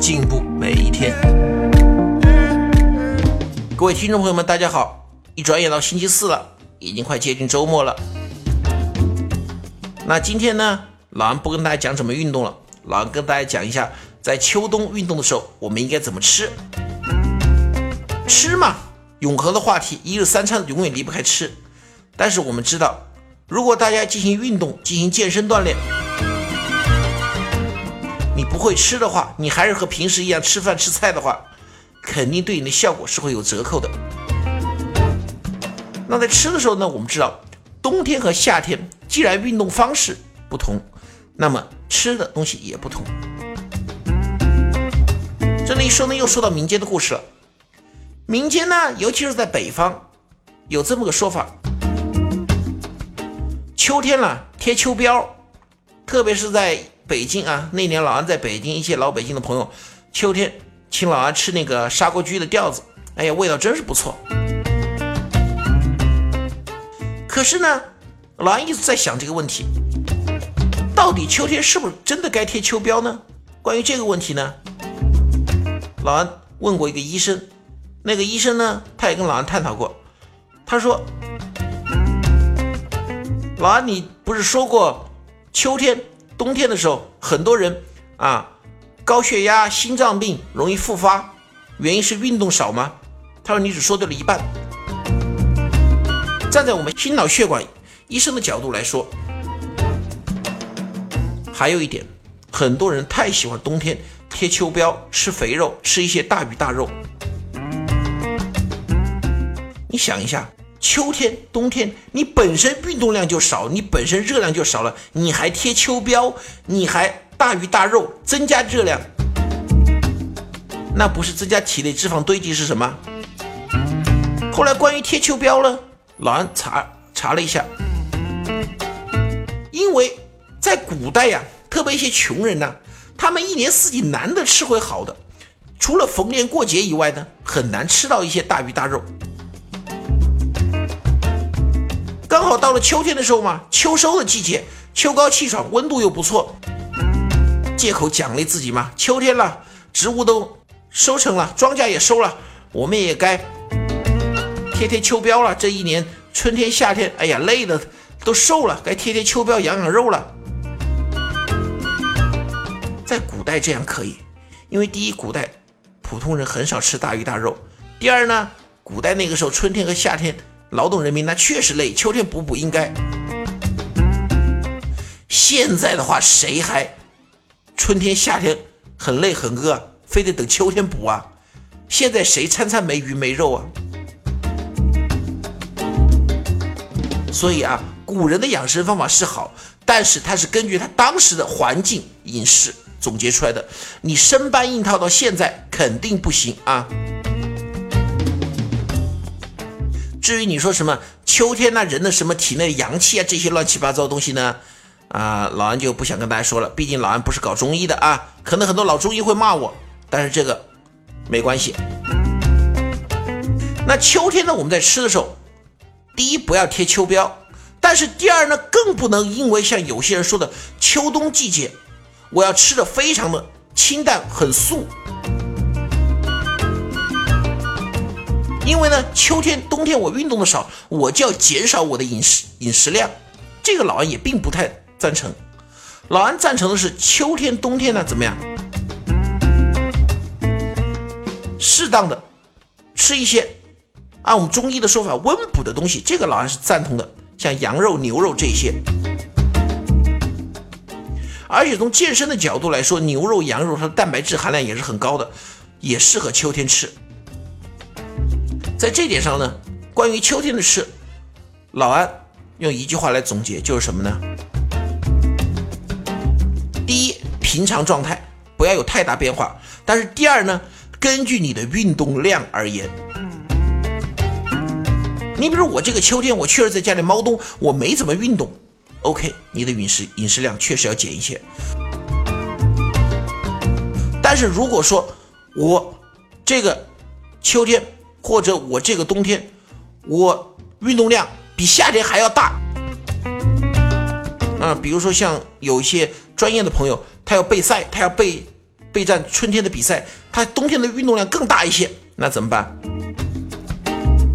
进步每一天。各位听众朋友们，大家好！一转眼到星期四了，已经快接近周末了。那今天呢，老安不跟大家讲怎么运动了，老安跟大家讲一下，在秋冬运动的时候，我们应该怎么吃。吃嘛，永恒的话题，一日三餐永远离不开吃。但是我们知道。如果大家进行运动、进行健身锻炼，你不会吃的话，你还是和平时一样吃饭吃菜的话，肯定对你的效果是会有折扣的。那在吃的时候呢，我们知道，冬天和夏天既然运动方式不同，那么吃的东西也不同。这里一说呢，又说到民间的故事了。民间呢，尤其是在北方，有这么个说法。秋天了，贴秋膘，特别是在北京啊。那年老安在北京，一些老北京的朋友，秋天请老安吃那个砂锅居的吊子，哎呀，味道真是不错。可是呢，老安一直在想这个问题，到底秋天是不是真的该贴秋膘呢？关于这个问题呢，老安问过一个医生，那个医生呢，他也跟老安探讨过，他说。老安，你不是说过，秋天、冬天的时候，很多人啊，高血压、心脏病容易复发，原因是运动少吗？他说你只说对了一半。站在我们心脑血管医生的角度来说，还有一点，很多人太喜欢冬天贴秋膘，吃肥肉，吃一些大鱼大肉。你想一下。秋天、冬天，你本身运动量就少，你本身热量就少了，你还贴秋膘，你还大鱼大肉，增加热量，那不是增加体内脂肪堆积是什么？后来关于贴秋膘呢，老安查查了一下，因为在古代呀，特别一些穷人呢，他们一年四季难得吃回好的，除了逢年过节以外呢，很难吃到一些大鱼大肉。刚好到了秋天的时候嘛，秋收的季节，秋高气爽，温度又不错，借口奖励自己嘛。秋天了，植物都收成了，庄稼也收了，我们也该贴贴秋膘了。这一年春天、夏天，哎呀，累的都瘦了，该贴贴秋膘，养养肉了。在古代这样可以，因为第一，古代普通人很少吃大鱼大肉；第二呢，古代那个时候春天和夏天。劳动人民那确实累，秋天补补应该。现在的话，谁还春天夏天很累很饿，非得等秋天补啊？现在谁餐餐没鱼没肉啊？所以啊，古人的养生方法是好，但是他是根据他当时的环境饮食总结出来的，你生搬硬套到现在肯定不行啊。至于你说什么秋天那人的什么体内阳气啊这些乱七八糟的东西呢？啊，老安就不想跟大家说了，毕竟老安不是搞中医的啊，可能很多老中医会骂我，但是这个没关系。那秋天呢，我们在吃的时候，第一不要贴秋膘，但是第二呢，更不能因为像有些人说的秋冬季节，我要吃的非常的清淡很素。因为呢，秋天、冬天我运动的少，我就要减少我的饮食饮食量。这个老安也并不太赞成。老安赞成的是秋天、冬天呢，怎么样？适当的吃一些按我们中医的说法温补的东西，这个老安是赞同的，像羊肉、牛肉这些。而且从健身的角度来说，牛肉、羊肉它的蛋白质含量也是很高的，也适合秋天吃。在这点上呢，关于秋天的吃，老安用一句话来总结，就是什么呢？第一，平常状态不要有太大变化；但是第二呢，根据你的运动量而言。你比如我这个秋天，我确实在家里猫冬，我没怎么运动。OK，你的饮食饮食量确实要减一些。但是如果说我这个秋天或者我这个冬天，我运动量比夏天还要大，啊，比如说像有一些专业的朋友，他要备赛，他要备备战春天的比赛，他冬天的运动量更大一些，那怎么办？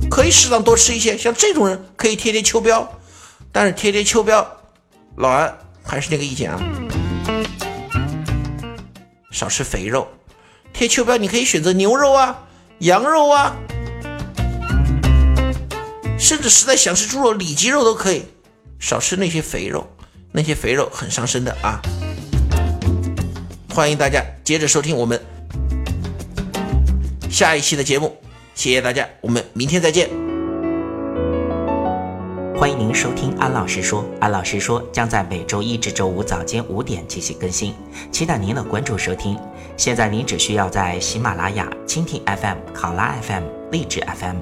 可以适当多吃一些，像这种人可以贴贴秋膘，但是贴贴秋膘，老安还是那个意见啊，少吃肥肉。贴秋膘你可以选择牛肉啊、羊肉啊，甚至实在想吃猪肉、里脊肉都可以，少吃那些肥肉，那些肥肉很伤身的啊。欢迎大家接着收听我们下一期的节目。谢谢大家，我们明天再见。欢迎您收听安老师说，安老师说将在每周一至周五早间五点进行更新，期待您的关注收听。现在您只需要在喜马拉雅、蜻蜓 FM、考拉 FM、荔枝 FM、